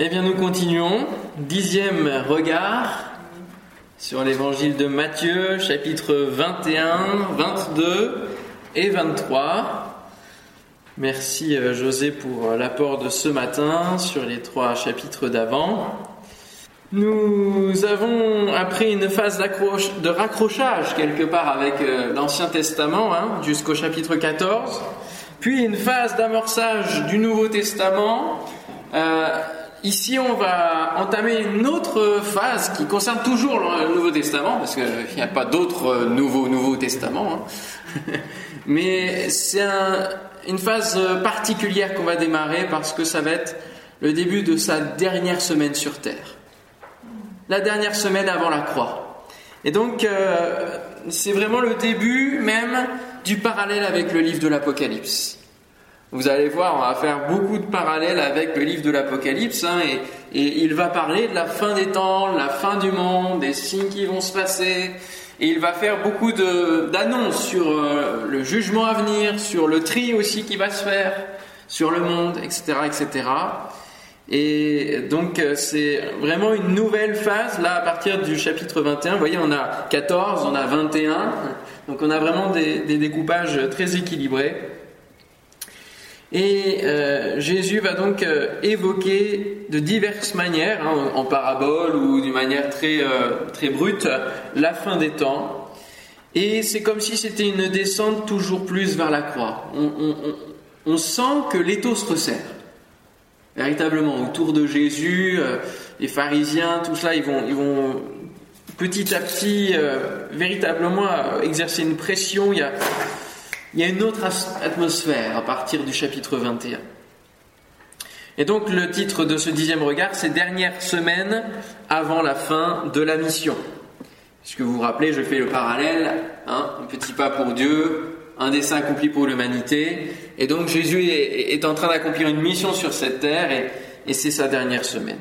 Eh bien, nous continuons. Dixième regard sur l'évangile de Matthieu, chapitre 21, 22 et 23. Merci euh, José pour l'apport de ce matin sur les trois chapitres d'avant. Nous avons appris une phase de raccrochage quelque part avec euh, l'Ancien Testament hein, jusqu'au chapitre 14, puis une phase d'amorçage du Nouveau Testament. Euh, ici, on va entamer une autre phase qui concerne toujours le Nouveau Testament, parce qu'il n'y a pas d'autres nouveaux Nouveaux Testaments. Hein. Mais c'est une phase particulière qu'on va démarrer parce que ça va être le début de sa dernière semaine sur Terre la dernière semaine avant la croix. Et donc, euh, c'est vraiment le début même du parallèle avec le livre de l'Apocalypse. Vous allez voir, on va faire beaucoup de parallèles avec le livre de l'Apocalypse, hein, et, il va parler de la fin des temps, la fin du monde, des signes qui vont se passer, et il va faire beaucoup d'annonces sur euh, le jugement à venir, sur le tri aussi qui va se faire, sur le monde, etc., etc. Et donc euh, c'est vraiment une nouvelle phase, là à partir du chapitre 21, vous voyez on a 14, on a 21, donc on a vraiment des, découpages très équilibrés. Et euh, Jésus va donc euh, évoquer de diverses manières, hein, en, parabole ou d'une manière très, très brute, la fin des temps. Et c'est comme si c'était une descente toujours plus vers la croix. On, sent que l'étau se resserre véritablement autour de Jésus, euh, les pharisiens, tout cela, ils vont, ils vont petit à petit euh, véritablement euh, exercer une pression. Il y, a, il y a une autre atmosphère à partir du chapitre 21. Et donc le titre de ce dixième regard, c'est Dernière semaine avant la fin de la mission. Puisque vous vous rappelez, je fais le parallèle, hein, un petit pas pour Dieu, un dessein accompli pour l'humanité. Et donc Jésus est, en train d'accomplir une mission sur cette terre et, c'est sa dernière semaine.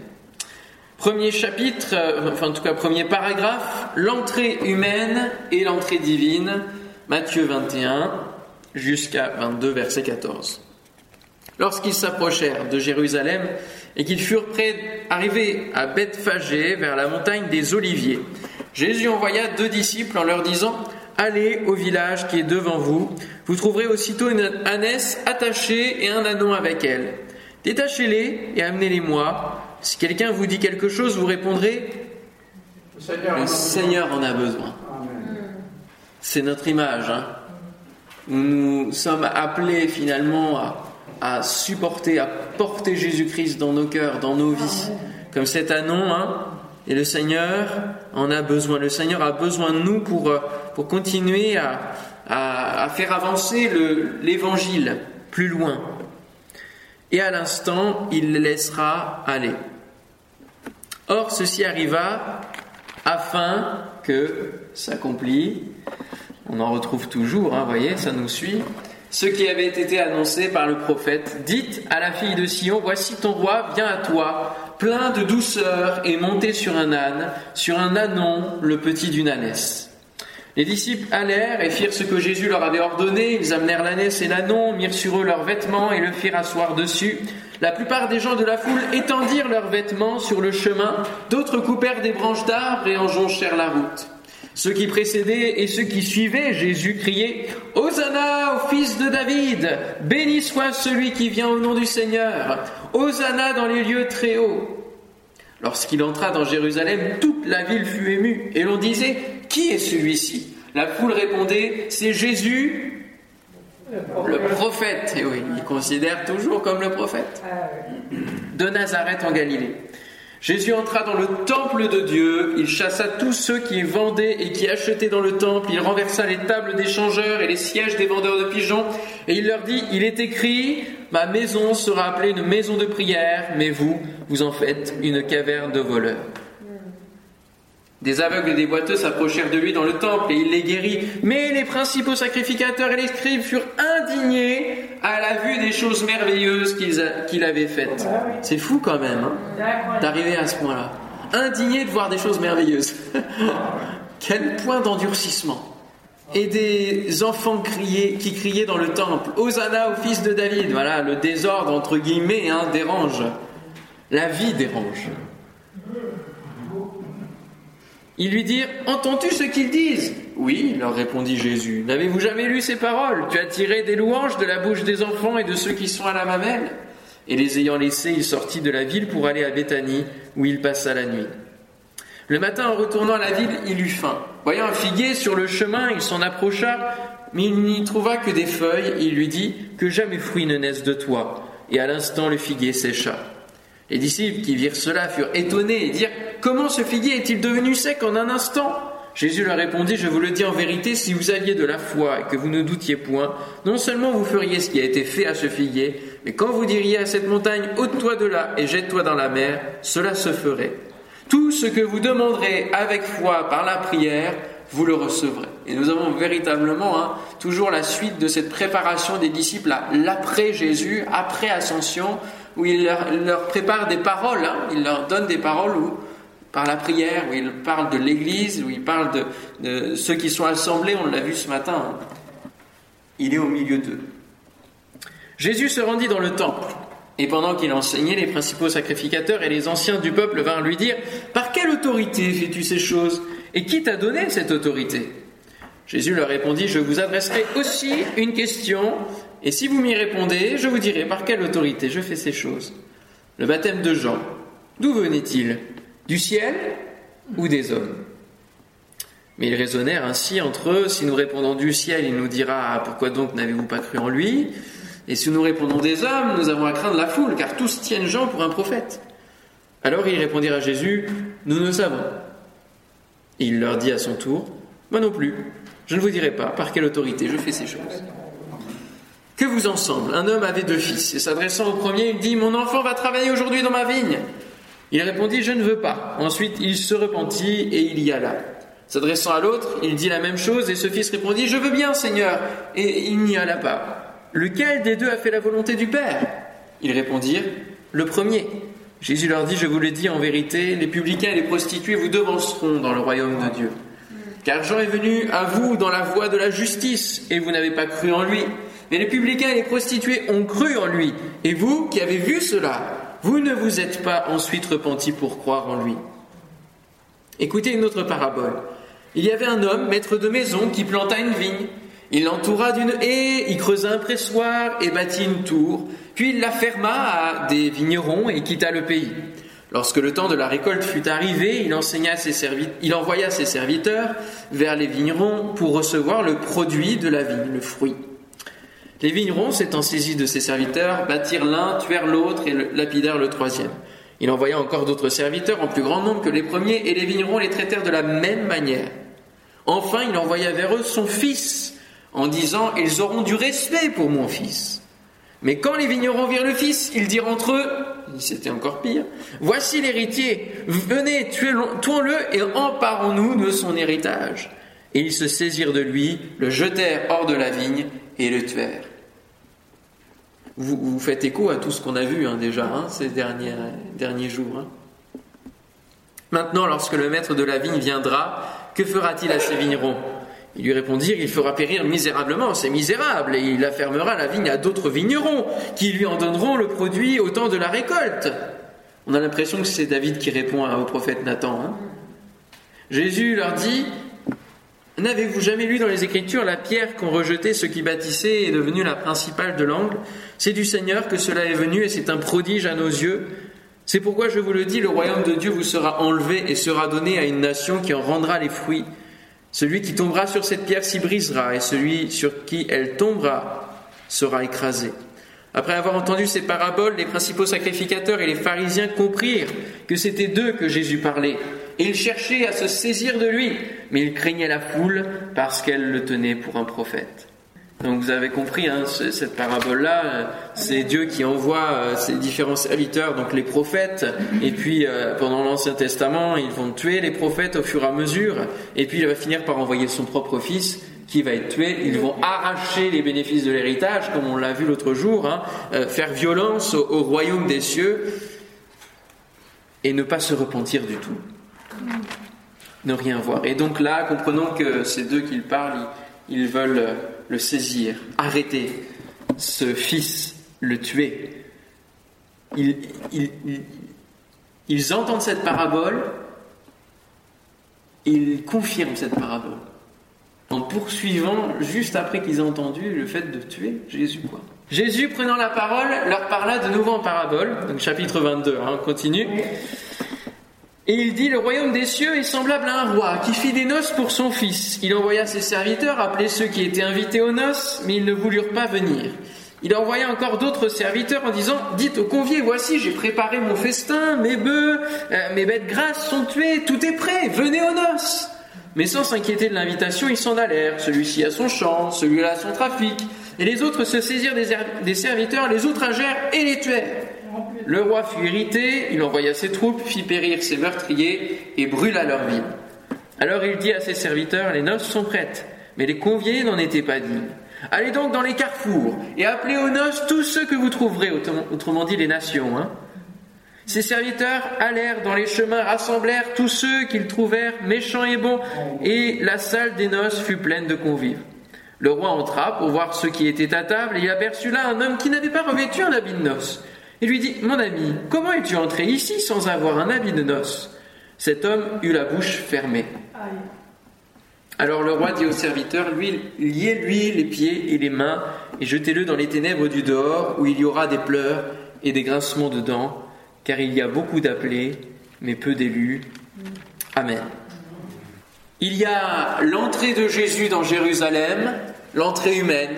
Premier chapitre, euh, enfin en tout cas premier paragraphe, l'entrée humaine et l'entrée divine, Matthieu 21 jusqu'à 22 verset 14. Lorsqu'ils s'approchèrent de Jérusalem et qu'ils furent prêts arrivés à Bethphagée vers la montagne des Oliviers, Jésus envoya deux disciples en leur disant Allez au village qui est devant vous. Vous trouverez aussitôt une ânesse attachée et un ânon avec elle. Détachez-les et amenez-les-moi. Si quelqu'un vous dit quelque chose, vous répondrez Le Seigneur, en a besoin. C'est notre image. Hein. Nous sommes appelés finalement à, supporter, à porter Jésus-Christ dans nos cœurs, dans nos vies. Comme cet ânon, hein, et le Seigneur en a besoin. Le Seigneur a besoin de nous pour, euh, continuer à, à, faire avancer l'évangile plus loin. Et à l'instant, il le laissera aller. Or, ceci arriva afin que s'accomplit, on en retrouve toujours, vous hein, voyez, ça nous suit, ce qui avait été annoncé par le prophète. Dites à la fille de Sion, voici ton roi vient à toi, plein de douceur et monté sur un âne, sur un ânon, le petit d'une ânesse. Les disciples allèrent et firent ce que Jésus leur avait ordonné. Ils amenèrent l'ânesse et l'ânon, mirent sur eux leurs vêtements et le firent asseoir dessus. La plupart des gens de la foule étendirent leurs vêtements sur le chemin, d'autres coupèrent des branches d'arbres et en jonchèrent la route. Ceux qui précédaient et ceux qui suivaient Jésus criaient Hosanna au fils de David Béni soit celui qui vient au nom du Seigneur. Hosanna dans les lieux très hauts Lorsqu'il entra dans Jérusalem, toute la ville fut émue et l'on disait Qui est celui-ci? La foule répondait C'est Jésus, le prophète. Et oui, il considère toujours comme le prophète. De Nazareth en Galilée. Jésus entra dans le temple de Dieu, il chassa tous ceux qui vendaient et qui achetaient dans le temple, il renversa les tables des changeurs et les sièges des vendeurs de pigeons, et il leur dit, il est écrit, ma maison sera appelée une maison de prière, mais vous, vous en faites une caverne de voleurs. Des aveugles et des boiteux s'approchèrent de lui dans le temple et il les guérit. Mais les principaux sacrificateurs et les scribes furent indignés à la vue des choses merveilleuses qu'il avait faites. C'est fou quand même hein, d'arriver à ce point-là. Indignés de voir des choses merveilleuses. Quel point d'endurcissement. Et des enfants criaient, qui criaient dans le temple Hosanna au fils de David. Voilà, le désordre entre guillemets hein, dérange. La vie dérange. Ils lui dirent Entends-tu ce qu'ils disent? Oui, leur répondit Jésus. N'avez-vous jamais lu ces paroles? Tu as tiré des louanges de la bouche des enfants et de ceux qui sont à la mamelle? Et les ayant laissés, il sortit de la ville pour aller à Béthanie, où il passa la nuit. Le matin, en retournant à la ville, il eut faim. Voyant un figuier sur le chemin, il s'en approcha, mais il n'y trouva que des feuilles, et il lui dit Que jamais fruit ne naisse de toi. Et à l'instant, le figuier sécha. Les disciples qui virent cela furent étonnés et dirent Comment ce figuier est-il devenu sec en un instant? Jésus leur répondit Je vous le dis en vérité, si vous aviez de la foi et que vous ne doutiez point, non seulement vous feriez ce qui a été fait à ce figuier, mais quand vous diriez à cette montagne ôte-toi de là et jette-toi dans la mer, cela se ferait. Tout ce que vous demanderez avec foi par la prière, vous le recevrez. Et nous avons véritablement hein, toujours la suite de cette préparation des disciples à l'après Jésus, où il leur, prépare des paroles, hein. il leur donne des paroles où, par la prière, où il parle de l'Église, où il parle de, ceux qui sont assemblés, on l'a vu ce matin. Hein. Il est au milieu d'eux. Jésus se rendit dans le temple. Et pendant qu'il enseignait, les principaux sacrificateurs et les anciens du peuple vinrent lui dire Par quelle autorité fais-tu ces choses? Et qui t'a donné cette autorité? Jésus leur répondit Je vous adresserai aussi une question, et si vous m'y répondez, je vous dirai par quelle autorité je fais ces choses. Le baptême de Jean, d'où venait-il? Du ciel ou des hommes? Mais ils raisonnèrent ainsi entre eux. Si nous répondons du ciel, il nous dira Pourquoi donc n'avez-vous pas cru en lui? Et si nous répondons des hommes, nous avons à craindre la foule, car tous tiennent Jean pour un prophète. Alors ils répondirent à Jésus, Nous ne savons. Il leur dit à son tour, Moi non plus, je ne vous dirai pas par quelle autorité je fais ces choses. Que vous en semble? Un homme avait deux fils, et s'adressant au premier, il dit, Mon enfant va travailler aujourd'hui dans ma vigne. Il répondit, Je ne veux pas. Ensuite, il se repentit et il y alla. S'adressant à l'autre, il dit la même chose, et ce fils répondit, Je veux bien, Seigneur, et il n'y alla pas. Lequel des deux a fait la volonté du Père? Ils répondirent, Le premier. Jésus leur dit, Je vous le dis en vérité, les publicains et les prostituées vous devanceront dans le royaume de Dieu. Car Jean est venu à vous dans la voie de la justice, et vous n'avez pas cru en lui. Mais les publicains et les prostituées ont cru en lui. Et vous, qui avez vu cela, vous ne vous êtes pas ensuite repentis pour croire en lui. Écoutez une autre parabole. Il y avait un homme, maître de maison, qui planta une vigne il l'entoura d'une haie, y creusa un pressoir et bâtit une tour, puis il la ferma à des vignerons et quitta le pays. Lorsque le temps de la récolte fut arrivé, il, enseigna ses il envoya ses serviteurs vers les vignerons pour recevoir le produit de la vigne, le fruit. Les vignerons, s'étant saisis de ses serviteurs, battirent l'un, tuèrent l'autre et lapidèrent le troisième. Il envoya encore d'autres serviteurs en plus grand nombre que les premiers, et les vignerons les traitèrent de la même manière. Enfin, il envoya vers eux son fils, en disant Ils auront du respect pour mon fils. Mais quand les vignerons virent le fils, ils dirent entre eux C'était encore pire Voici l'héritier, venez, tuons-le et emparons-nous de son héritage. Et ils se saisirent de lui, le jetèrent hors de la vigne et le tuèrent. Vous, faites écho à tout ce qu'on a vu hein, déjà hein, ces derniers, derniers jours. Hein. Maintenant, lorsque le maître de la vigne viendra, que fera-t-il à ces vignerons? Ils lui répondirent, il fera périr misérablement, c'est misérable, et il affermera la vigne à d'autres vignerons, qui lui en donneront le produit au temps de la récolte. On a l'impression que c'est David qui répond au prophète Nathan. Jésus leur dit, N'avez-vous jamais lu dans les Écritures la pierre qu'ont rejetée ceux qui bâtissaient est devenue la principale de l'angle? C'est du Seigneur que cela est venu et c'est un prodige à nos yeux. C'est pourquoi je vous le dis, le royaume de Dieu vous sera enlevé et sera donné à une nation qui en rendra les fruits. Celui qui tombera sur cette pierre s'y brisera, et celui sur qui elle tombera sera écrasé. Après avoir entendu ces paraboles, les principaux sacrificateurs et les pharisiens comprirent que c'était d'eux que Jésus parlait, ils cherchaient à se saisir de lui, mais ils craignaient la foule parce qu'elle le tenait pour un prophète. Donc vous avez compris, hein, cette parabole-là, euh, c'est Dieu qui envoie euh, ses différents serviteurs, donc les prophètes, et puis euh, pendant l'Ancien Testament, ils vont tuer les prophètes au fur et à mesure, et puis il va finir par envoyer son propre fils qui va être tué. Ils vont arracher les bénéfices de l'héritage, comme on l'a vu l'autre jour, hein, faire violence au, royaume des cieux, et ne pas se repentir du tout. Ne rien voir. Et donc là, comprenons que ces deux qu'ils parlent, ils veulent le saisir, arrêter ce fils, le tuer. ils entendent cette parabole, ils confirment cette parabole en poursuivant juste après qu'ils ont entendu le fait de tuer Jésus. Jésus, prenant la parole, leur parla de nouveau en parabole, donc chapitre 22, hein, on continue. Et il dit, le royaume des cieux est semblable à un roi qui fit des noces pour son fils. Il envoya ses serviteurs appeler ceux qui étaient invités aux noces, mais ils ne voulurent pas venir. Il envoya encore d'autres serviteurs en disant, dites aux conviés, voici, j'ai préparé mon festin, mes bœufs, euh, mes bêtes grasses sont tuées, tout est prêt, venez aux noces. Mais sans s'inquiéter de l'invitation, ils s'en allèrent, celui-ci à son champ, celui-là à son trafic. Et les autres se saisirent des serviteurs, les outragèrent et les tuèrent. Le roi fut irrité, il envoya ses troupes, fit périr ses meurtriers et brûla leur ville. Alors il dit à ses serviteurs, les noces sont prêtes, mais les conviés n'en étaient pas dignes. Allez donc dans les carrefours et appelez aux noces tous ceux que vous trouverez, autrement dit les nations. Hein. Ses serviteurs allèrent dans les chemins, rassemblèrent tous ceux qu'ils trouvèrent méchants et bons, et la salle des noces fut pleine de convives. Le roi entra pour voir ceux qui étaient à table, et il aperçut là un homme qui n'avait pas revêtu un habit de noces. Il lui dit, Mon ami, comment es-tu entré ici sans avoir un habit de noces? Cet homme eut la bouche fermée. Alors le roi dit au serviteur, lui, liez-lui les pieds et les mains et jetez-le dans les ténèbres du dehors où il y aura des pleurs et des grincements de dents, car il y a beaucoup d'appelés, mais peu d'élus. Amen. Il y a l'entrée de Jésus dans Jérusalem, l'entrée humaine,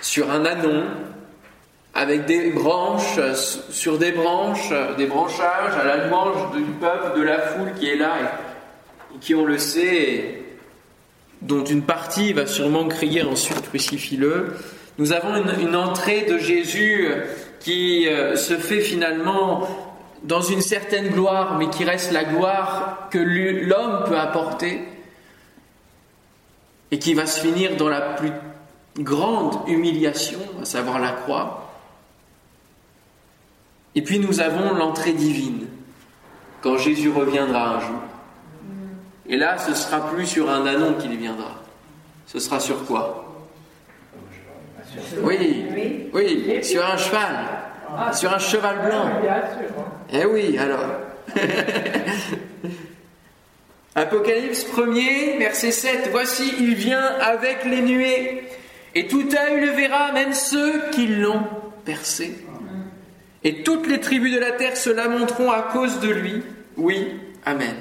sur un anon, avec des branches, sur des branches, des branchages, à la louange du peuple, de la foule qui est là et qui, on le sait, dont une partie va sûrement crier ensuite crucifie-le. Nous avons une, entrée de Jésus qui euh, se fait finalement dans une certaine gloire, mais qui reste la gloire que l'homme peut apporter, et qui va se finir dans la plus grande humiliation, à savoir la croix. Et puis nous avons l'entrée divine, quand Jésus reviendra un jour. Et là, ce sera plus sur un anon qu'il viendra. Ce sera sur quoi? Oui, oui, sur un cheval. Sur un cheval blanc. Eh oui, alors. Apocalypse 1er, verset 7. Voici, il vient avec les nuées, et tout œil le verra, même ceux qui l'ont percé. Et toutes les tribus de la terre se lamenteront à cause de lui. Oui, Amen.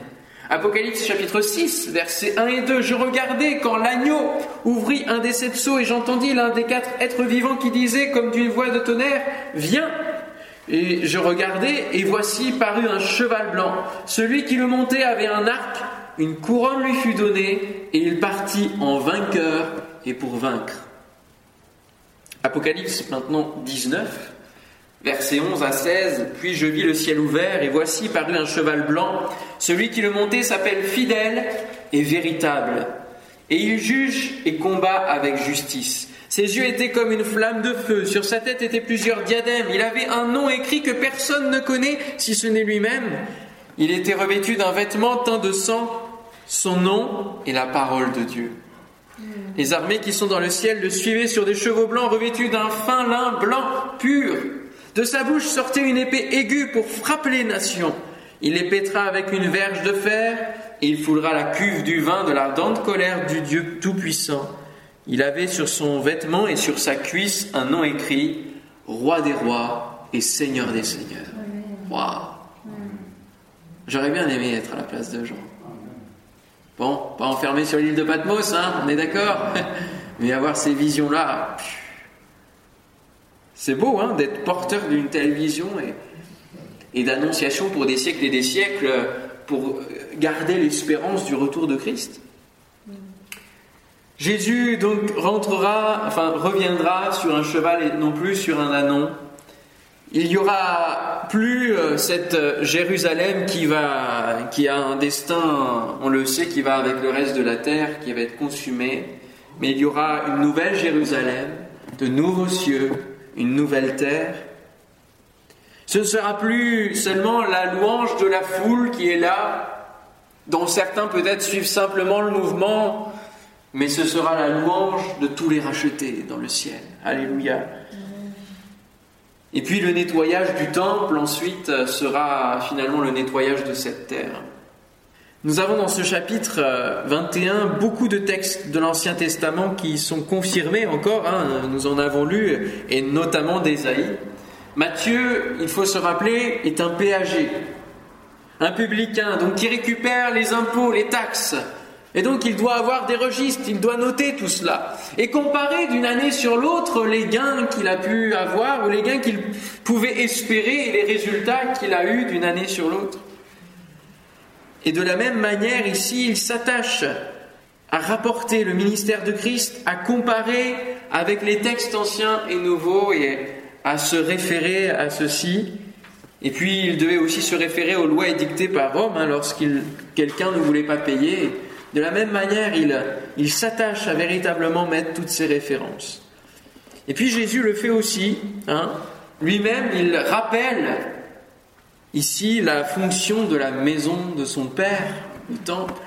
Apocalypse chapitre 6, versets 1 et 2. Je regardais quand l'agneau ouvrit un des sept sceaux et j'entendis l'un des quatre êtres vivants qui disait comme d'une voix de tonnerre, Viens Et je regardais et voici parut un cheval blanc. Celui qui le montait avait un arc, une couronne lui fut donnée et il partit en vainqueur et pour vaincre. Apocalypse maintenant 19, Versets 11 à 16, Puis je vis le ciel ouvert, et voici parut un cheval blanc. Celui qui le montait s'appelle fidèle et véritable. Et il juge et combat avec justice. Ses yeux étaient comme une flamme de feu, sur sa tête étaient plusieurs diadèmes, il avait un nom écrit que personne ne connaît si ce n'est lui-même. Il était revêtu d'un vêtement teint de sang, son nom est la parole de Dieu. Les armées qui sont dans le ciel le suivaient sur des chevaux blancs revêtus d'un fin lin blanc pur. De sa bouche sortait une épée aiguë pour frapper les nations. Il les pétra avec une verge de fer, et il foulera la cuve du vin de l'ardente colère du Dieu Tout-Puissant. Il avait sur son vêtement et sur sa cuisse un nom écrit Roi des rois et Seigneur des seigneurs. Waouh J'aurais bien aimé être à la place de Jean. Bon, pas enfermé sur l'île de Patmos, hein, on est d'accord Mais avoir ces visions-là, c'est beau hein, d'être porteur d'une telle vision et, d'annonciation pour des siècles et des siècles pour garder l'espérance du retour de Christ. Jésus donc rentrera, enfin reviendra sur un cheval et non plus sur un anon. Il y aura plus euh, cette Jérusalem qui va, qui a un destin, on le sait, qui va avec le reste de la terre, qui va être consumé, mais il y aura une nouvelle Jérusalem, de nouveaux cieux, une nouvelle terre. Ce ne sera plus seulement la louange de la foule qui est là, dont certains peut-être suivent simplement le mouvement, mais ce sera la louange de tous les rachetés dans le ciel. Alléluia. Et puis le nettoyage du temple ensuite sera finalement le nettoyage de cette terre. Nous avons dans ce chapitre 21 euh, beaucoup de textes de l'Ancien Testament qui sont confirmés encore, hein, nous en avons lu, et notamment d'Ésaïe. Matthieu, il faut se rappeler, est un péager, un publicain, donc qui récupère les impôts, les taxes, et donc il doit avoir des registres, il doit noter tout cela. Et comparer d'une année sur l'autre les gains qu'il a pu avoir ou les gains qu'il pouvait espérer et les résultats qu'il a eus d'une année sur l'autre. Et de la même manière, ici, il s'attache à rapporter le ministère de Christ, à comparer avec les textes anciens et nouveaux et à se référer à ceci. Et puis il devait aussi se référer aux lois édictées par Rome hein, lorsqu'il quelqu'un ne voulait pas payer. De la même manière, il, s'attache à véritablement mettre toutes ces références. Et puis Jésus le fait aussi. Hein. Lui-même, il rappelle ici la fonction de la maison de son Père, le temple.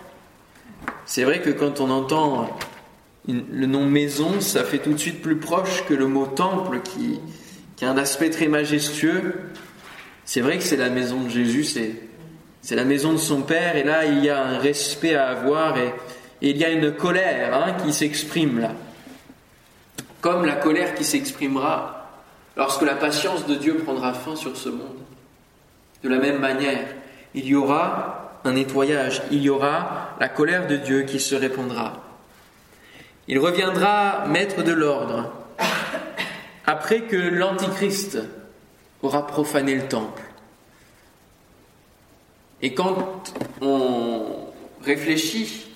C'est vrai que quand on entend le nom maison, ça fait tout de suite plus proche que le mot temple qui, a un aspect très majestueux. C'est vrai que c'est la maison de Jésus, c'est c'est la maison de son père et là il y a un respect à avoir et, il y a une colère hein, qui s'exprime là. Comme la colère qui s'exprimera lorsque la patience de Dieu prendra fin sur ce monde. De la même manière, il y aura un nettoyage, il y aura la colère de Dieu qui se répandra. Il reviendra maître de l'ordre après que l'Antichrist aura profané le temple. Et quand on réfléchit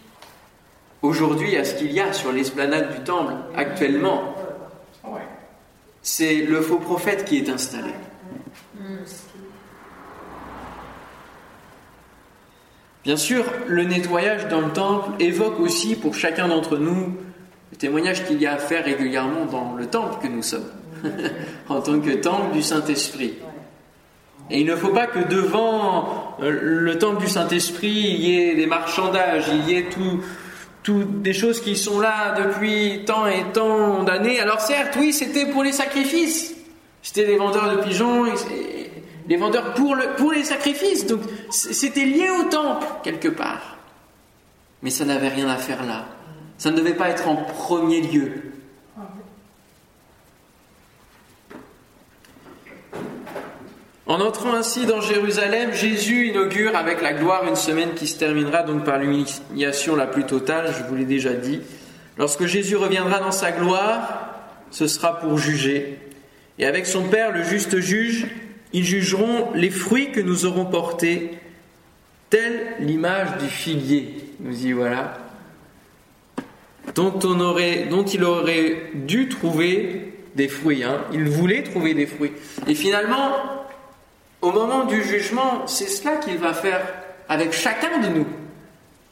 aujourd'hui à ce qu'il y a sur l'esplanade du temple actuellement, c'est le faux prophète qui est installé. Bien sûr, le nettoyage dans le temple évoque aussi pour chacun d'entre nous le témoignage qu'il y a à faire régulièrement dans le temple que nous sommes, en tant que temple du Saint-Esprit. Et il ne faut pas que devant euh, le temple du Saint-Esprit, il y ait des marchandages, il y ait tout, des choses qui sont là depuis tant et tant d'années. Alors certes, oui, c'était pour les sacrifices. C'était les vendeurs de pigeons, les vendeurs pour, le, pour les sacrifices. Donc c'était lié au temple, quelque part. Mais ça n'avait rien à faire là. Ça ne devait pas être en premier lieu. En entrant ainsi dans Jérusalem, Jésus inaugure avec la gloire une semaine qui se terminera donc par l'humiliation la plus totale, je vous l'ai déjà dit. Lorsque Jésus reviendra dans sa gloire, ce sera pour juger. Et avec son Père, le juste juge, ils jugeront les fruits que nous aurons portés, telle l'image du figuier. Nous y voilà. Dont, on aurait, il aurait dû trouver des fruits. Hein. Il voulait trouver des fruits. Et finalement, au moment du jugement, c'est cela qu'il va faire avec chacun de nous.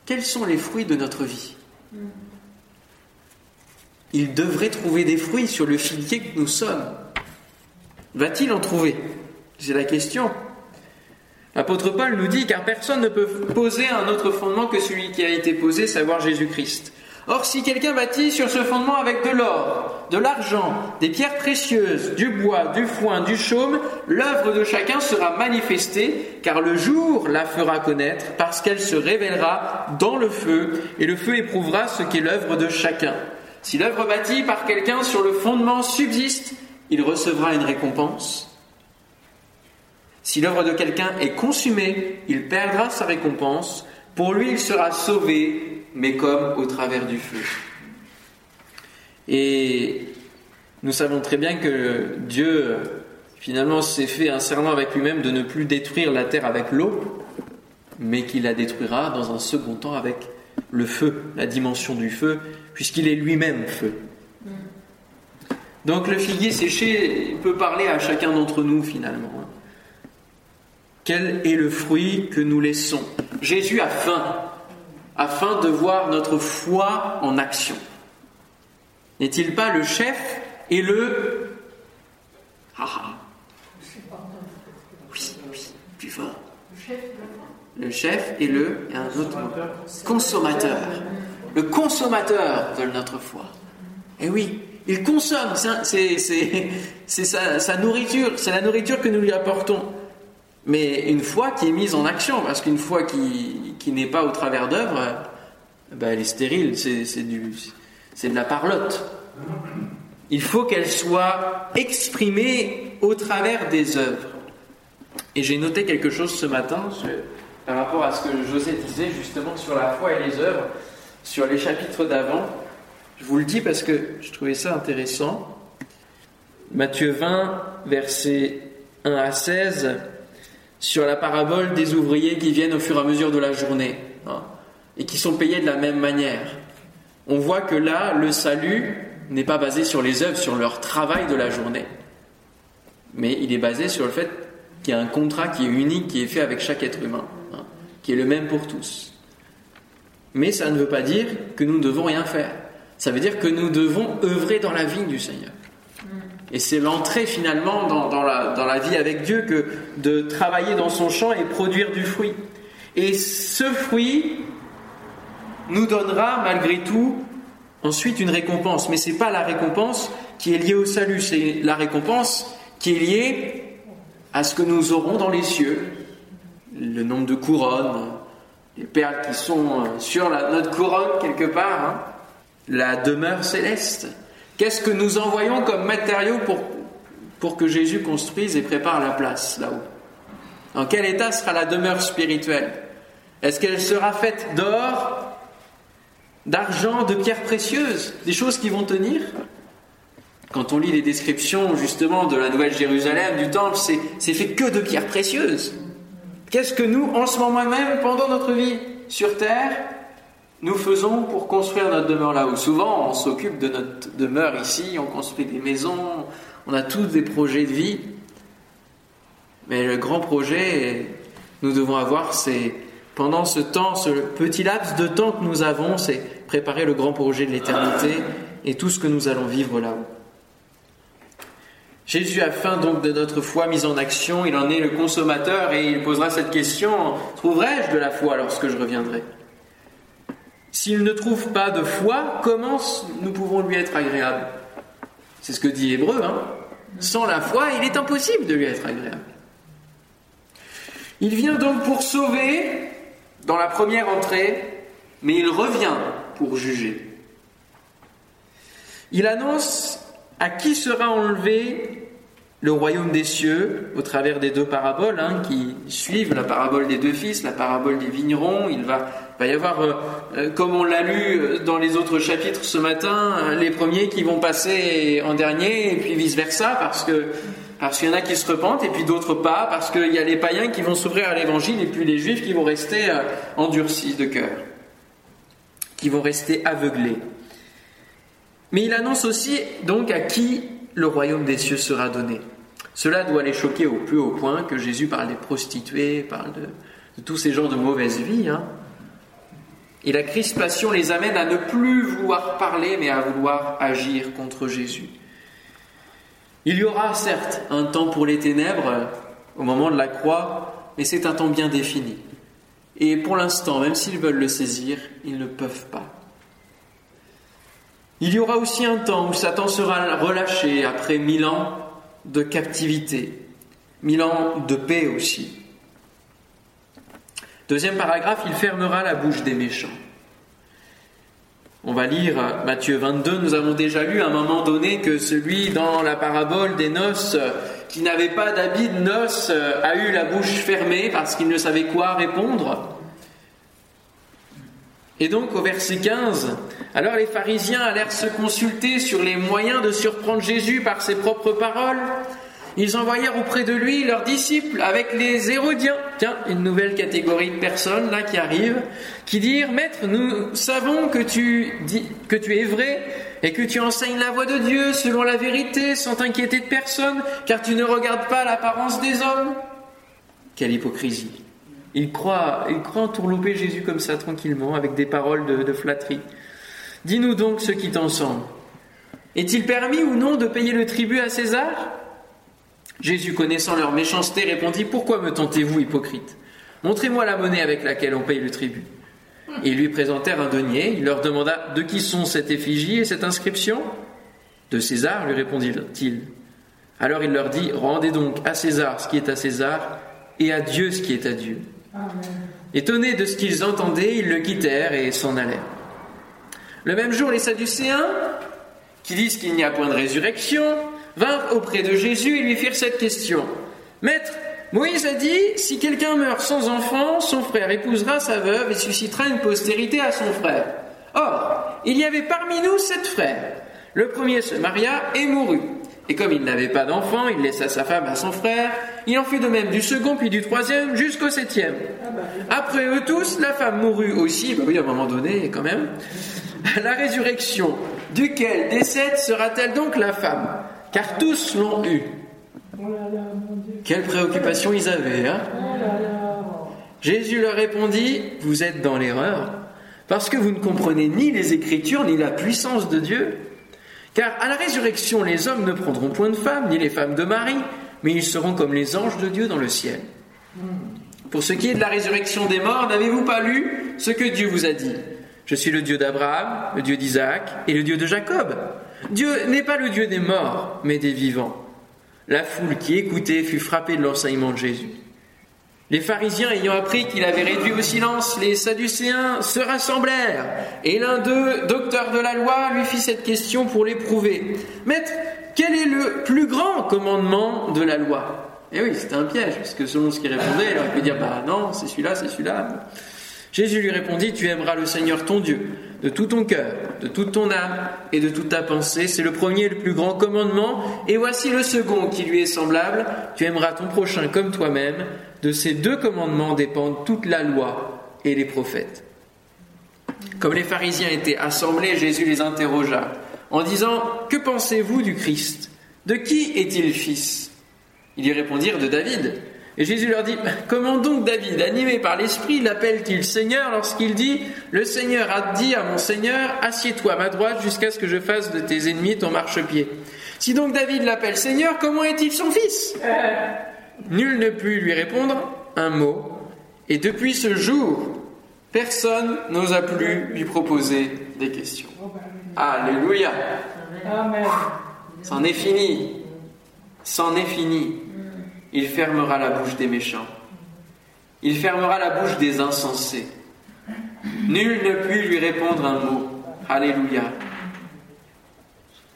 Quels sont les fruits de notre vie? Il devrait trouver des fruits sur le figuier que nous sommes. Va-t-il en trouver? C'est la question. L'apôtre Paul nous dit car personne ne peut poser un autre fondement que celui qui a été posé, savoir Jésus-Christ. Or, si quelqu'un bâtit sur ce fondement avec de l'or, de l'argent, des pierres précieuses, du bois, du foin, du chaume, l'œuvre de chacun sera manifestée, car le jour la fera connaître, parce qu'elle se révélera dans le feu, et le feu éprouvera ce qu'est l'œuvre de chacun. Si l'œuvre bâtie par quelqu'un sur le fondement subsiste, il recevra une récompense. Si l'œuvre de quelqu'un est consumée, il perdra sa récompense. Pour lui, il sera sauvé, mais comme au travers du feu. Et nous savons très bien que Dieu, finalement, s'est fait un serment avec lui-même de ne plus détruire la terre avec l'eau, mais qu'il la détruira dans un second temps avec le feu, la dimension du feu, puisqu'il est lui-même feu. Donc le figuier séché peut parler à chacun d'entre nous finalement. Quel est le fruit que nous laissons? Jésus a faim afin de voir notre foi en action. N'est-il pas le chef et le... Ah, ah. Oui, oui, plus fort. Le chef et le... Un autre Consommateur. Le consommateur de notre foi. Et oui, il consomme, c'est sa nourriture, c'est la nourriture que nous lui apportons. Mais une foi qui est mise en action, parce qu'une foi qui, qui n'est pas au travers d'œuvres, ben elle est stérile, c'est de la parlotte. Il faut qu'elle soit exprimée au travers des œuvres. Et j'ai noté quelque chose ce matin par rapport à ce que José disait justement sur la foi et les œuvres, sur les chapitres d'avant. Je vous le dis parce que je trouvais ça intéressant. Matthieu 20, versets 1 à 16, sur la parabole des ouvriers qui viennent au fur et à mesure de la journée hein, et qui sont payés de la même manière. On voit que là, le salut n'est pas basé sur les œuvres, sur leur travail de la journée, mais il est basé sur le fait qu'il y a un contrat qui est unique, qui est fait avec chaque être humain, hein, qui est le même pour tous. Mais ça ne veut pas dire que nous ne devons rien faire. Ça veut dire que nous devons œuvrer dans la vie du Seigneur. Et c'est l'entrée finalement dans, la, dans, la, vie avec Dieu que de travailler dans son champ et produire du fruit. Et ce fruit nous donnera malgré tout ensuite une récompense. Mais ce n'est pas la récompense qui est liée au salut, c'est la récompense qui est liée à ce que nous aurons dans les cieux. Le nombre de couronnes, les perles qui sont sur notre couronne quelque part, hein. la demeure céleste. Qu'est-ce que nous envoyons comme matériaux pour, que Jésus construise et prépare la place là-haut? En quel état sera la demeure spirituelle? Est-ce qu'elle sera faite d'or, d'argent, de pierres précieuses, des choses qui vont tenir? Quand on lit les descriptions justement de la Nouvelle Jérusalem, du Temple, c'est fait que de pierres précieuses. Qu'est-ce que nous, en ce moment même, pendant notre vie sur Terre, nous faisons pour construire notre demeure là-haut Souvent, on s'occupe de notre demeure ici, on construit des maisons, on a tous des projets de vie. Mais le grand projet, nous devons avoir, c'est pendant ce temps, ce petit laps de temps que nous avons, c'est préparer le grand projet de l'éternité et tout ce que nous allons vivre là-haut. Jésus a faim donc de notre foi mise en action, il en est le consommateur et il posera cette question, trouverai-je de la foi lorsque je reviendrai? S'il ne trouve pas de foi, comment nous pouvons lui être agréables? C'est ce que dit Hébreu. Hein Sans la foi, il est impossible de lui être agréable. Il vient donc pour sauver dans la première entrée, mais il revient pour juger. Il annonce à qui sera enlevé le royaume des cieux au travers des deux paraboles hein, qui suivent la parabole des deux fils, la parabole des vignerons. Il va, y avoir, euh, euh, comme on l'a lu euh, dans les autres chapitres ce matin, les premiers qui vont passer en dernier et puis vice versa parce que parce qu'il y en a qui se repentent et puis d'autres pas parce qu'il y a les païens qui vont s'ouvrir à l'évangile et puis les juifs qui vont rester endurcis de cœur, qui vont rester aveuglés. Mais il annonce aussi donc à qui le royaume des cieux sera donné. Cela doit les choquer au plus haut point que Jésus parle des prostituées, parle de, tous ces gens de mauvaise vie. Hein. Et la crispation les amène à ne plus vouloir parler, mais à vouloir agir contre Jésus. Il y aura certes un temps pour les ténèbres au moment de la croix, mais c'est un temps bien défini. Et pour l'instant, même s'ils veulent le saisir, ils ne peuvent pas. Il y aura aussi un temps où Satan sera relâché après mille ans de captivité, mille ans de paix aussi. Deuxième paragraphe, il fermera la bouche des méchants. On va lire Matthieu 22, nous avons déjà lu à un moment donné que celui dans la parabole des noces qui n'avait pas d'habit de noces a eu la bouche fermée parce qu'il ne savait quoi répondre. Et donc au verset 15, alors les pharisiens allèrent se consulter sur les moyens de surprendre Jésus par ses propres paroles. Ils envoyèrent auprès de lui leurs disciples avec les Hérodiens. Tiens, une nouvelle catégorie de personnes là qui arrivent, qui dirent Maître, nous savons que tu, es vrai et que tu enseignes la voie de Dieu selon la vérité, sans t'inquiéter de personne, car tu ne regardes pas l'apparence des hommes. Quelle hypocrisie il croit, il croit entourlouper Jésus comme ça tranquillement, avec des paroles de, flatterie. Dis-nous donc ce qui t'ensemble. Est-il permis ou non de payer le tribut à César? Jésus, connaissant leur méchanceté, répondit Pourquoi me tentez-vous, hypocrite? Montrez-moi la monnaie avec laquelle on paye le tribut. Ils lui présentèrent un denier. Il leur demanda De qui sont cette effigie et cette inscription? De César, lui répondit-il. Alors il leur dit, rendez donc à César ce qui est à César et à Dieu ce qui est à Dieu. Étonnés de ce qu'ils entendaient, ils le quittèrent et s'en allèrent. Le même jour, les Sadducéens, qui disent qu'il n'y a point de résurrection, vinrent auprès de Jésus et lui firent cette question. Maître, Moïse a dit, si quelqu'un meurt sans enfant, son frère épousera sa veuve et suscitera une postérité à son frère. Or, il y avait parmi nous sept frères. Le premier se maria et mourut. Et comme il n'avait pas d'enfant, il laissa sa femme à son frère. Il en fit de même du second, puis du troisième, jusqu'au septième. Après eux tous, la femme mourut aussi. Bah oui, à un moment donné, quand même. La résurrection, duquel des sera-t-elle donc la femme? Car tous l'ont eue. Quelle préoccupation ils avaient, hein? Jésus leur répondit Vous êtes dans l'erreur, parce que vous ne comprenez ni les Écritures, ni la puissance de Dieu. Car à la résurrection, les hommes ne prendront point de femmes, ni les femmes de Marie, mais ils seront comme les anges de Dieu dans le ciel. Pour ce qui est de la résurrection des morts, n'avez-vous pas lu ce que Dieu vous a dit? Je suis le Dieu d'Abraham, le Dieu d'Isaac et le Dieu de Jacob. Dieu n'est pas le Dieu des morts, mais des vivants. La foule qui écoutait fut frappée de l'enseignement de Jésus. Les pharisiens ayant appris qu'il avait réduit au silence les Sadducéens se rassemblèrent, et l'un d'eux, docteur de la loi, lui fit cette question pour l'éprouver. Maître, quel est le plus grand commandement de la loi? Eh oui, c'était un piège, parce que selon ce qu'il répondait, il aurait pu dire, bah non, c'est celui-là, c'est celui-là. Jésus lui répondit, tu aimeras le Seigneur ton Dieu de tout ton cœur, de toute ton âme et de toute ta pensée. C'est le premier et le plus grand commandement. Et voici le second qui lui est semblable. Tu aimeras ton prochain comme toi-même. De ces deux commandements dépendent toute la loi et les prophètes. Comme les pharisiens étaient assemblés, Jésus les interrogea en disant Que pensez-vous du Christ? De qui est-il fils? Ils lui répondirent De David. Et Jésus leur dit, comment donc David, animé par l'Esprit, l'appelle-t-il Seigneur lorsqu'il dit, le Seigneur a dit à mon Seigneur, assieds-toi à ma droite jusqu'à ce que je fasse de tes ennemis ton marchepied. Si donc David l'appelle Seigneur, comment est-il son fils? Nul ne put lui répondre un mot, et depuis ce jour, personne n'osa plus lui proposer des questions. Alléluia. C'en est fini. C'en est fini. Il fermera la bouche des méchants. Il fermera la bouche des insensés. Nul ne put lui répondre un mot. Alléluia.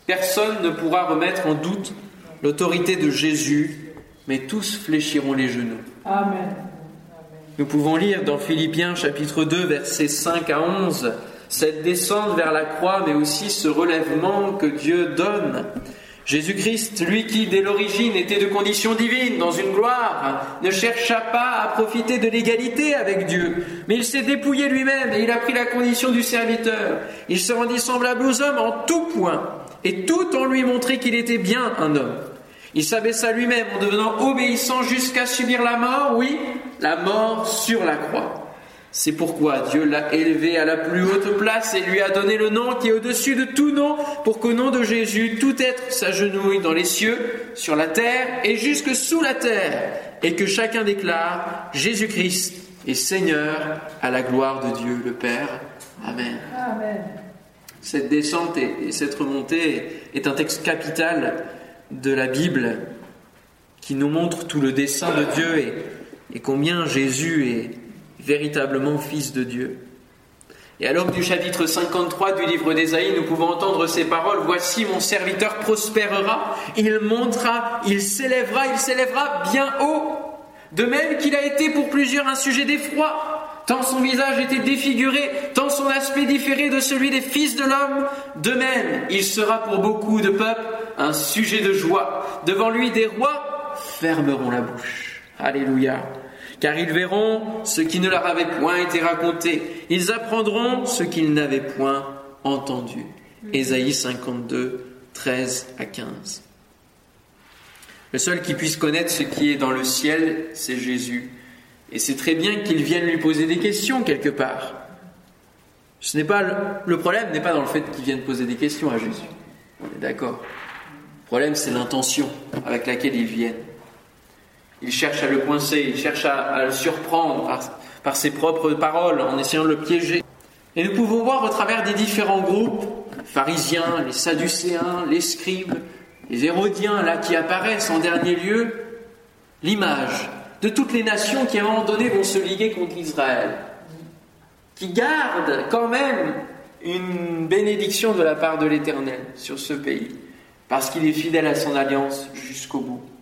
Personne ne pourra remettre en doute l'autorité de Jésus, mais tous fléchiront les genoux. Amen. Nous pouvons lire dans Philippiens chapitre 2 versets 5 à 11 cette descente vers la croix, mais aussi ce relèvement que Dieu donne. Jésus-Christ, lui qui dès l'origine était de condition divine, dans une gloire, ne chercha pas à profiter de l'égalité avec Dieu, mais il s'est dépouillé lui-même et il a pris la condition du serviteur. Il se rendit semblable aux hommes en tout point, et tout en lui montrait qu'il était bien un homme. Il s'abaissa lui-même en devenant obéissant jusqu'à subir la mort, oui, la mort sur la croix. C'est pourquoi Dieu l'a élevé à la plus haute place et lui a donné le nom qui est au-dessus de tout nom, pour qu'au nom de Jésus, tout être s'agenouille dans les cieux, sur la terre et jusque sous la terre, et que chacun déclare Jésus-Christ est Seigneur à la gloire de Dieu le Père. Amen. Cette descente et cette remontée est un texte capital de la Bible qui nous montre tout le dessein de Dieu et, et combien Jésus est véritablement fils de Dieu. Et alors du chapitre 53 du livre d'Ésaïe, nous pouvons entendre ces paroles, Voici mon serviteur prospérera, il montera, il s'élèvera, il s'élèvera bien haut, de même qu'il a été pour plusieurs un sujet d'effroi, tant son visage était défiguré, tant son aspect différé de celui des fils de l'homme, de même il sera pour beaucoup de peuples un sujet de joie. Devant lui des rois fermeront la bouche. Alléluia car ils verront ce qui ne leur avait point été raconté. Ils apprendront ce qu'ils n'avaient point entendu. Ésaïe 52, 13 à 15. Le seul qui puisse connaître ce qui est dans le ciel, c'est Jésus. Et c'est très bien qu'ils viennent lui poser des questions quelque part. Ce n'est pas le, problème n'est pas dans le fait qu'ils viennent poser des questions à Jésus. D'accord. Le problème, c'est l'intention avec laquelle ils viennent. Il cherche à le coincer, il cherche à, le surprendre par, ses propres paroles en essayant de le piéger. Et nous pouvons voir au travers des différents groupes pharisiens, les sadducéens, les scribes, les hérodiens, là qui apparaissent en dernier lieu, l'image de toutes les nations qui à un moment donné vont se liguer contre Israël, qui gardent quand même une bénédiction de la part de l'Éternel sur ce pays, parce qu'il est fidèle à son alliance jusqu'au bout.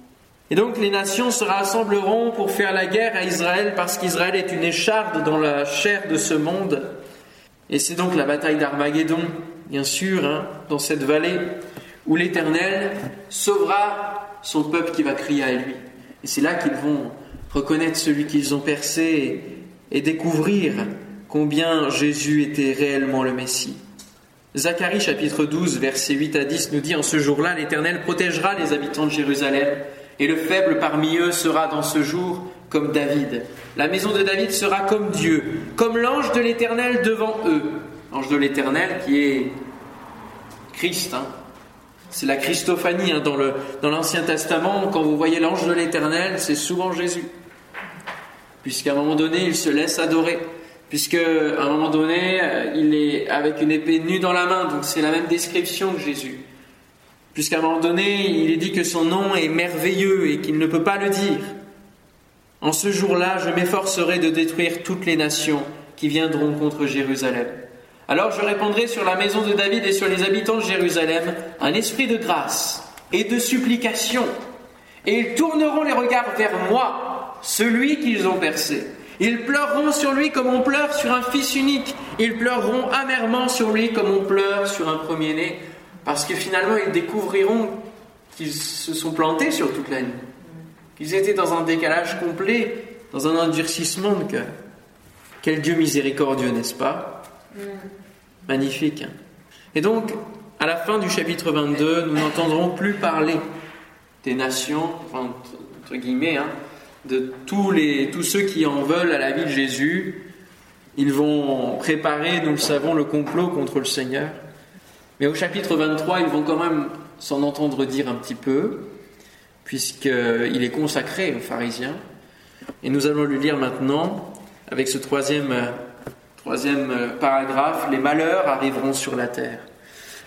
Et donc les nations se rassembleront pour faire la guerre à Israël, parce qu'Israël est une écharde dans la chair de ce monde. Et c'est donc la bataille d'Armageddon, bien sûr, hein, dans cette vallée, où l'Éternel sauvera son peuple qui va crier à lui. Et c'est là qu'ils vont reconnaître celui qu'ils ont percé et découvrir combien Jésus était réellement le Messie. Zacharie chapitre 12 versets 8 à 10 nous dit En ce jour-là, l'Éternel protégera les habitants de Jérusalem, et le faible parmi eux sera dans ce jour comme David. La maison de David sera comme Dieu, comme l'ange de l'Éternel devant eux. L'ange de l'Éternel qui est Christ. Hein. C'est la Christophanie hein, dans l'Ancien Testament. Quand vous voyez l'ange de l'Éternel, c'est souvent Jésus. Puisqu'à un moment donné, il se laisse adorer puisque à un moment donné, euh, il est avec une épée nue dans la main, donc c'est la même description que Jésus. Puisqu'à un moment donné, il est dit que son nom est merveilleux et qu'il ne peut pas le dire. En ce jour-là, je m'efforcerai de détruire toutes les nations qui viendront contre Jérusalem. Alors je répondrai sur la maison de David et sur les habitants de Jérusalem un esprit de grâce et de supplication, et ils tourneront les regards vers moi, celui qu'ils ont percé. Ils pleureront sur lui comme on pleure sur un fils unique. Ils pleureront amèrement sur lui comme on pleure sur un premier-né. Parce que finalement, ils découvriront qu'ils se sont plantés sur toute la nuit. Qu'ils étaient dans un décalage complet, dans un endurcissement de cœur. Quel Dieu miséricordieux, n'est-ce pas? Magnifique. Hein. Et donc, à la fin du chapitre 22, nous n'entendrons plus parler des nations, entre guillemets, hein, de tous, les, tous ceux qui en veulent à la vie de Jésus. Ils vont préparer, nous le savons, le complot contre le Seigneur. Mais au chapitre 23, ils vont quand même s'en entendre dire un petit peu, puisqu'il est consacré aux pharisiens. Et nous allons lui lire maintenant, avec ce troisième, troisième paragraphe, Les malheurs arriveront sur la terre.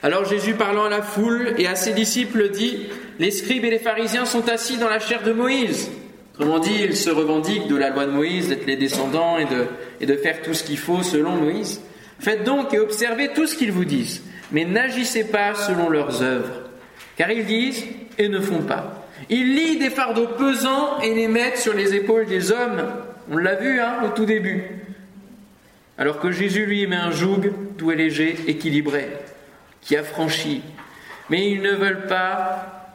Alors Jésus, parlant à la foule et à ses disciples, dit, Les scribes et les pharisiens sont assis dans la chair de Moïse. Autrement dit, ils se revendiquent de la loi de Moïse, d'être les descendants et de, et de faire tout ce qu'il faut selon Moïse. Faites donc et observez tout ce qu'ils vous disent, mais n'agissez pas selon leurs œuvres, car ils disent et ne font pas. Ils lient des fardeaux pesants et les mettent sur les épaules des hommes. On l'a vu hein, au tout début. Alors que Jésus lui met un joug doux léger, équilibré, qui affranchit. Mais ils ne veulent pas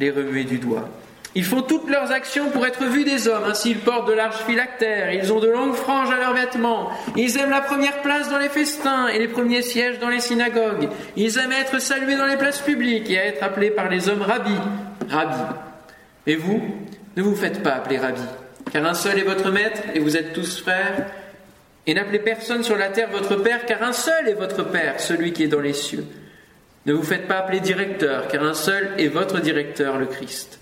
les remuer du doigt. Ils font toutes leurs actions pour être vus des hommes. Ainsi, ils portent de larges phylactères, ils ont de longues franges à leurs vêtements, ils aiment la première place dans les festins et les premiers sièges dans les synagogues. Ils aiment être salués dans les places publiques et à être appelés par les hommes rabbi. Rabbi. Et vous, ne vous faites pas appeler rabbi, car un seul est votre maître et vous êtes tous frères. Et n'appelez personne sur la terre votre père, car un seul est votre père, celui qui est dans les cieux. Ne vous faites pas appeler directeur, car un seul est votre directeur, le Christ.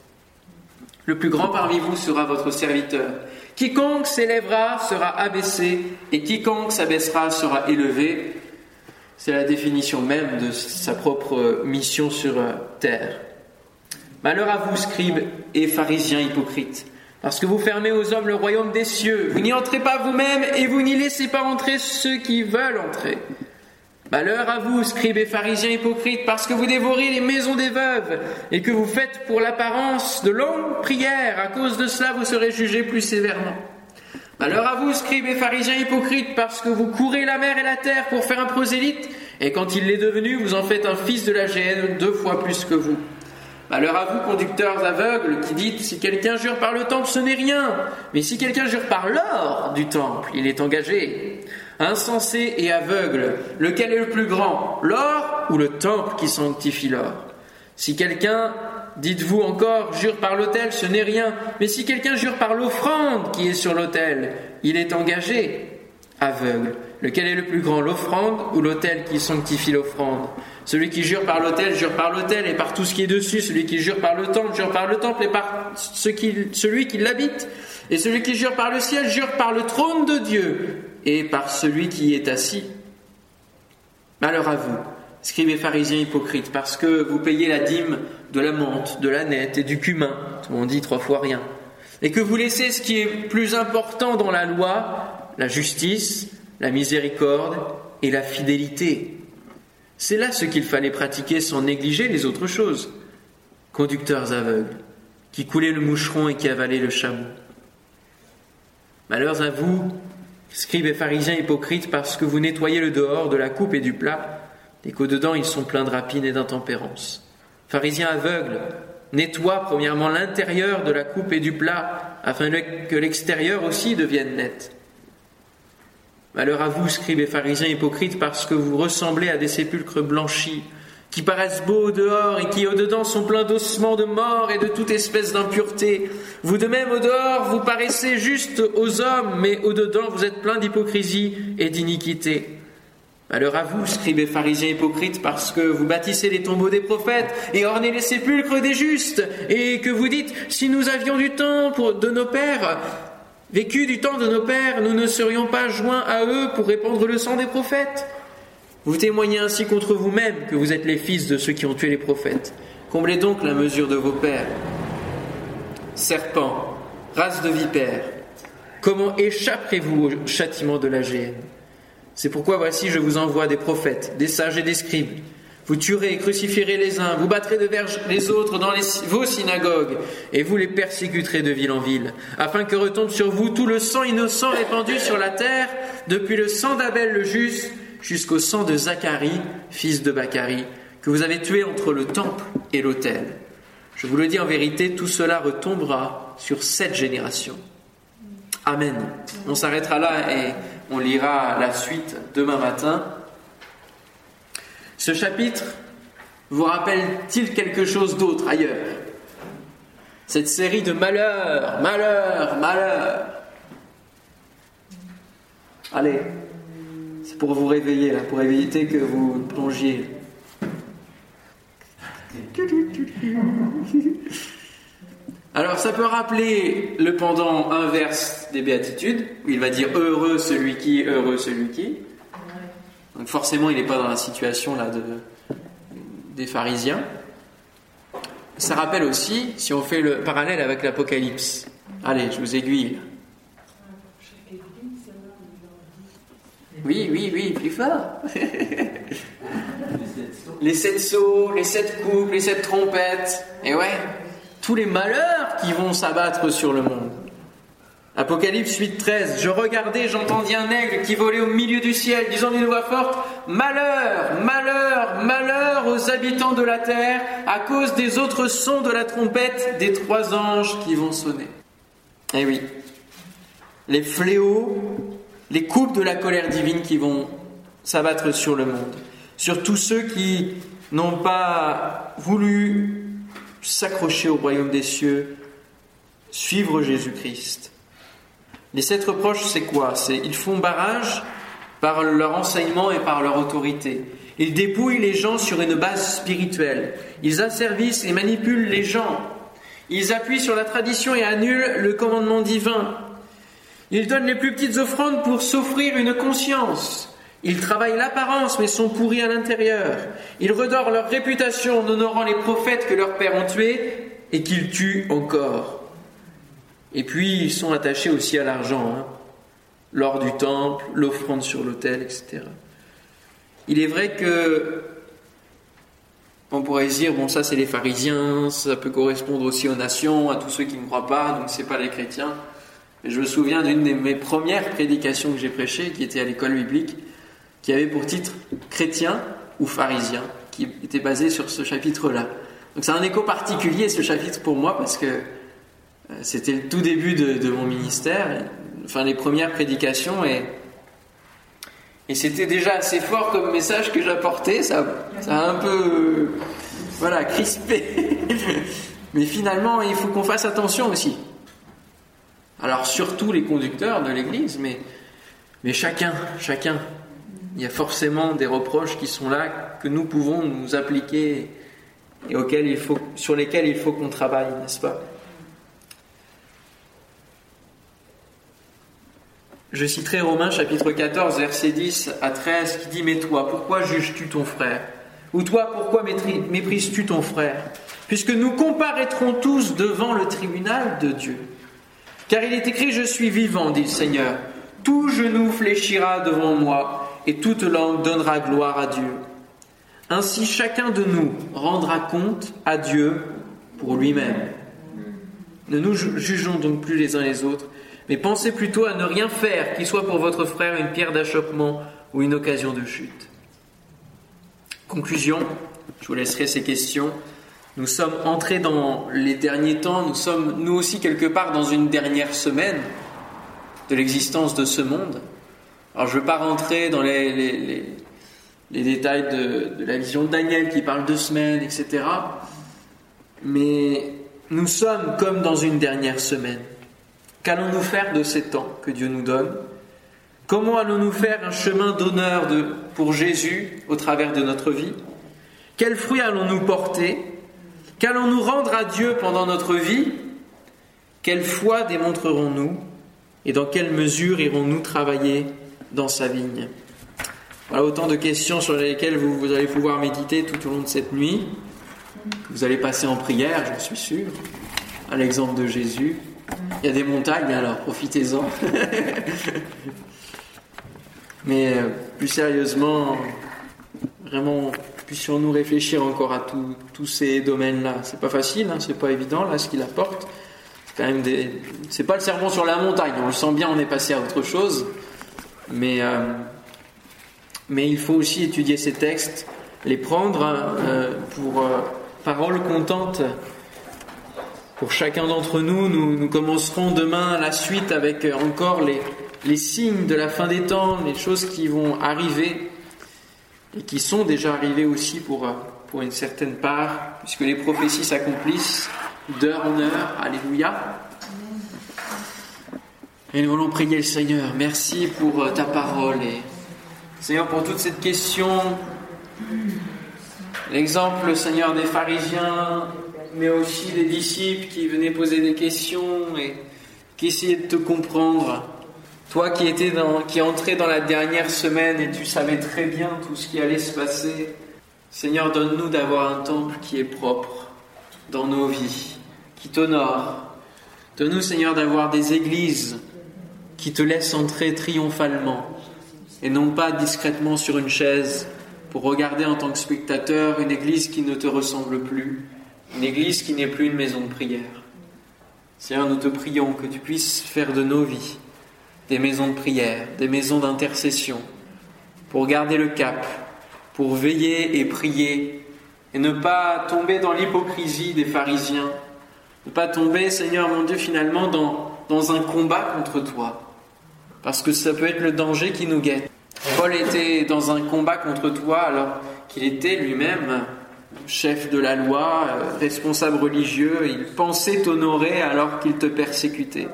Le plus grand parmi vous sera votre serviteur. Quiconque s'élèvera sera abaissé, et quiconque s'abaissera sera élevé. C'est la définition même de sa propre mission sur euh, terre. Malheur à vous, scribes et pharisiens hypocrites, parce que vous fermez aux hommes le royaume des cieux. Vous n'y entrez pas vous-même et vous n'y laissez pas entrer ceux qui veulent entrer. Malheur à vous, scribes et pharisiens hypocrites, parce que vous dévorez les maisons des veuves et que vous faites pour l'apparence de longues prières. À cause de cela, vous serez jugés plus sévèrement. Malheur à vous, scribes et pharisiens hypocrites, parce que vous courez la mer et la terre pour faire un prosélyte, et quand il l'est devenu, vous en faites un fils de la gêne deux fois plus que vous. Malheur à vous, conducteurs aveugles, qui dites si quelqu'un jure par le temple, ce n'est rien, mais si quelqu'un jure par l'or du temple, il est engagé insensé et aveugle, lequel est le plus grand, l'or ou le temple qui sanctifie l'or? Si quelqu'un, dites-vous encore, jure par l'autel, ce n'est rien, mais si quelqu'un jure par l'offrande qui est sur l'autel, il est engagé, aveugle. Lequel est le plus grand, l'offrande ou l'autel qui sanctifie l'offrande? Celui qui jure par l'autel, jure par l'autel et par tout ce qui est dessus. Celui qui jure par le temple, jure par le temple et par celui qui l'habite. Et celui qui jure par le ciel, jure par le trône de Dieu et par celui qui est assis. Malheur à vous, scribes pharisiens hypocrites, parce que vous payez la dîme de la menthe, de la nette et du cumin, tout le monde dit trois fois rien, et que vous laissez ce qui est plus important dans la loi, la justice, la miséricorde et la fidélité. C'est là ce qu'il fallait pratiquer sans négliger les autres choses. Conducteurs aveugles, qui coulaient le moucheron et qui avalaient le chameau. Malheurs à vous, scribes et pharisiens hypocrites, parce que vous nettoyez le dehors de la coupe et du plat, et qu'au-dedans ils sont pleins de rapines et d'intempérance. Pharisiens aveugles, nettoie premièrement l'intérieur de la coupe et du plat, afin que l'extérieur aussi devienne net. Malheur à vous, scribes et pharisiens hypocrites, parce que vous ressemblez à des sépulcres blanchis, qui paraissent beaux au dehors et qui au dedans sont pleins d'ossements de mort et de toute espèce d'impureté. Vous de même au dehors, vous paraissez juste aux hommes, mais au dedans, vous êtes pleins d'hypocrisie et d'iniquité. Malheur à vous, scribes et pharisiens hypocrites, parce que vous bâtissez les tombeaux des prophètes et ornez les sépulcres des justes, et que vous dites, si nous avions du temps pour, de nos pères, vécu du temps de nos pères, nous ne serions pas joints à eux pour répandre le sang des prophètes. Vous témoignez ainsi contre vous-même que vous êtes les fils de ceux qui ont tué les prophètes. Comblez donc la mesure de vos pères. Serpents, race de vipères, comment échapperez-vous au châtiment de la géhenne? C'est pourquoi voici, je vous envoie des prophètes, des sages et des scribes. Vous tuerez et crucifierez les uns, vous battrez de verge les autres dans vos synagogues, et vous les persécuterez de ville en ville, afin que retombe sur vous tout le sang innocent répandu sur la terre, depuis le sang d'Abel le juste jusqu'au sang de Zacharie, fils de Bachari, que vous avez tué entre le temple et l'autel. Je vous le dis en vérité, tout cela retombera sur cette génération. Amen. On s'arrêtera là et on lira la suite demain matin. Ce chapitre vous rappelle-t-il quelque chose d'autre ailleurs? Cette série de malheurs, malheurs, malheurs. Allez, pour vous réveiller, pour éviter que vous plongiez. Alors ça peut rappeler le pendant inverse des béatitudes, où il va dire heureux celui qui, heureux celui qui. Donc forcément il n'est pas dans la situation là de, des pharisiens. Ça rappelle aussi, si on fait le parallèle avec l'Apocalypse, allez, je vous aiguille. Oui, oui, oui, plus fort. les sept sauts, les sept coupes, les sept trompettes. Et ouais, tous les malheurs qui vont s'abattre sur le monde. Apocalypse 8, 13. Je regardais, j'entendis un aigle qui volait au milieu du ciel, disant d'une voix forte Malheur, malheur, malheur aux habitants de la terre, à cause des autres sons de la trompette des trois anges qui vont sonner. Eh oui, les fléaux, les coupes de la colère divine qui vont s'abattre sur le monde, sur tous ceux qui n'ont pas voulu s'accrocher au royaume des cieux, suivre Jésus-Christ. Les sept reproches, c'est quoi? C'est ils font barrage par leur enseignement et par leur autorité. Ils dépouillent les gens sur une base spirituelle. Ils asservissent et manipulent les gens. Ils appuient sur la tradition et annulent le commandement divin. Ils donnent les plus petites offrandes pour s'offrir une conscience. Ils travaillent l'apparence mais sont pourris à l'intérieur. Ils redorent leur réputation en honorant les prophètes que leurs pères ont tués et qu'ils tuent encore. Et puis ils sont attachés aussi à l'argent, hein. l'or du temple, l'offrande sur l'autel, etc. Il est vrai que on pourrait dire bon ça c'est les pharisiens, ça peut correspondre aussi aux nations, à tous ceux qui ne croient pas, donc c'est pas les chrétiens. Je me souviens d'une de mes premières prédications que j'ai prêchées, qui était à l'école biblique qui avait pour titre Chrétien ou pharisien, qui était basé sur ce chapitre-là. Donc c'est un écho particulier ce chapitre pour moi parce que euh, c'était le tout début de, mon ministère, enfin les premières prédications et, et c'était déjà assez fort comme message que j'apportais, ça, ça a un peu voilà, crispé. Mais finalement, il faut qu'on fasse attention aussi. Alors surtout les conducteurs de l'Église, mais, chacun, chacun. Il y a forcément des reproches qui sont là que nous pouvons nous appliquer et auxquels sur lesquels il faut qu'on travaille, n'est-ce pas? Je citerai Romains chapitre 14, verset 10 à 13 qui dit Mais toi, pourquoi juges-tu ton frère? Ou toi, pourquoi méprises-tu ton frère? Puisque nous comparaîtrons tous devant le tribunal de Dieu. Car il est écrit, je suis vivant, dit le Seigneur. Tout genou fléchira devant moi, et toute langue donnera gloire à Dieu. Ainsi chacun de nous rendra compte à Dieu pour lui-même. Ne nous jugeons donc plus les uns les autres, mais pensez plutôt à ne rien faire qui soit pour votre frère une pierre d'achoppement ou une occasion de chute. Conclusion, je vous laisserai ces questions. Nous sommes entrés dans les derniers temps, nous sommes nous aussi quelque part dans une dernière semaine de l'existence de ce monde. Alors je ne veux pas rentrer dans les, détails de, de, la vision de Daniel qui parle de semaines, etc. Mais nous sommes comme dans une dernière semaine. Qu'allons-nous faire de ces temps que Dieu nous donne? Comment allons-nous faire un chemin d'honneur pour Jésus au travers de notre vie? Quels fruits allons-nous porter? Qu'allons-nous rendre à Dieu pendant notre vie? Quelle foi démontrerons-nous? Et dans quelle mesure irons-nous travailler dans sa vigne? Voilà autant de questions sur lesquelles vous, allez pouvoir méditer tout au long de cette nuit. Vous allez passer en prière, j'en suis sûr, à l'exemple de Jésus. Il y a des montagnes, alors profitez-en. Mais euh, plus sérieusement, vraiment, puissions-nous réfléchir encore à tous ces domaines-là. C'est pas facile, hein, c'est pas évident, là, ce qu'il apporte. C'est quand même pas le sermon sur la montagne, on le sent bien, on est passé à autre chose. Mais, euh, il faut aussi étudier ces textes, les prendre euh, pour parole contente pour chacun d'entre nous. nous. Commencerons demain la suite avec encore les signes de la fin des temps, les choses qui vont arriver et qui sont déjà arrivées aussi pour, pour une certaine part, puisque les prophéties s'accomplissent d'heure en heure. Alléluia. Et nous allons prier le Seigneur. Merci pour euh, ta parole et Seigneur pour toute cette question. L'exemple, Seigneur, des pharisiens, mais aussi des disciples qui venaient poser des questions et qui essayaient de te comprendre. Toi qui étais qui entrais dans la dernière semaine et tu savais très bien tout ce qui allait se passer, Seigneur, donne-nous d'avoir un temple qui est propre dans nos vies, qui t'honore. Donne-nous, Seigneur, d'avoir des églises qui te laissent entrer triomphalement et non pas discrètement sur une chaise pour regarder en tant que spectateur une église qui ne te ressemble plus, une église qui n'est plus une maison de prière. Seigneur, nous te prions que tu puisses faire de nos vies des maisons de prière, des maisons d'intercession, pour garder le cap, pour veiller et prier, et ne pas tomber dans l'hypocrisie des pharisiens, ne pas tomber, Seigneur mon Dieu, finalement dans, dans un combat contre toi, parce que ça peut être le danger qui nous guette. Paul était dans un combat contre toi alors qu'il était lui-même chef de la loi, euh, responsable religieux, il pensait t'honorer alors qu'il te persécutait.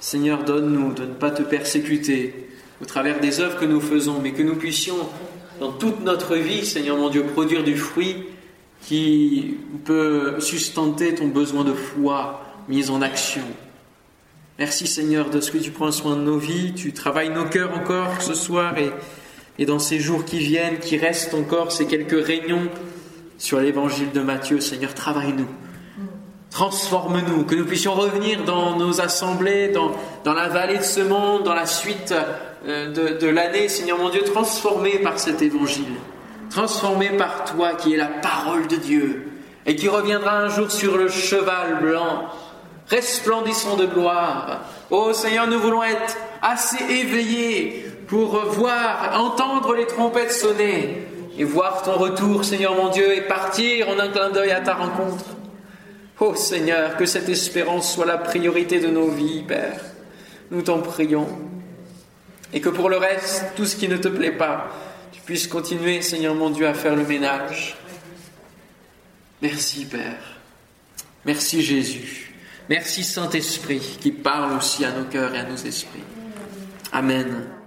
Seigneur, donne-nous de ne pas te persécuter au travers des œuvres que nous faisons, mais que nous puissions, dans toute notre vie, Seigneur mon Dieu, produire du fruit qui peut sustenter ton besoin de foi mise en action. Merci Seigneur de ce que tu prends soin de nos vies, tu travailles nos cœurs encore ce soir et, et dans ces jours qui viennent, qui restent encore ces quelques réunions sur l'évangile de Matthieu, Seigneur, travaille-nous. Transforme-nous, que nous puissions revenir dans nos assemblées, dans, dans la vallée de ce monde, dans la suite euh, de, de l'année, Seigneur mon Dieu, transformés par cet évangile, transformés par toi qui es la parole de Dieu et qui reviendra un jour sur le cheval blanc, resplendissant de gloire. Oh Seigneur, nous voulons être assez éveillés pour voir, entendre les trompettes sonner et voir ton retour, Seigneur mon Dieu, et partir en un clin d'œil à ta rencontre. Ô Seigneur, que cette espérance soit la priorité de nos vies, Père. Nous t'en prions. Et que pour le reste, tout ce qui ne te plaît pas, tu puisses continuer, Seigneur mon Dieu, à faire le ménage. Merci, Père. Merci, Jésus. Merci, Saint-Esprit, qui parle aussi à nos cœurs et à nos esprits. Amen.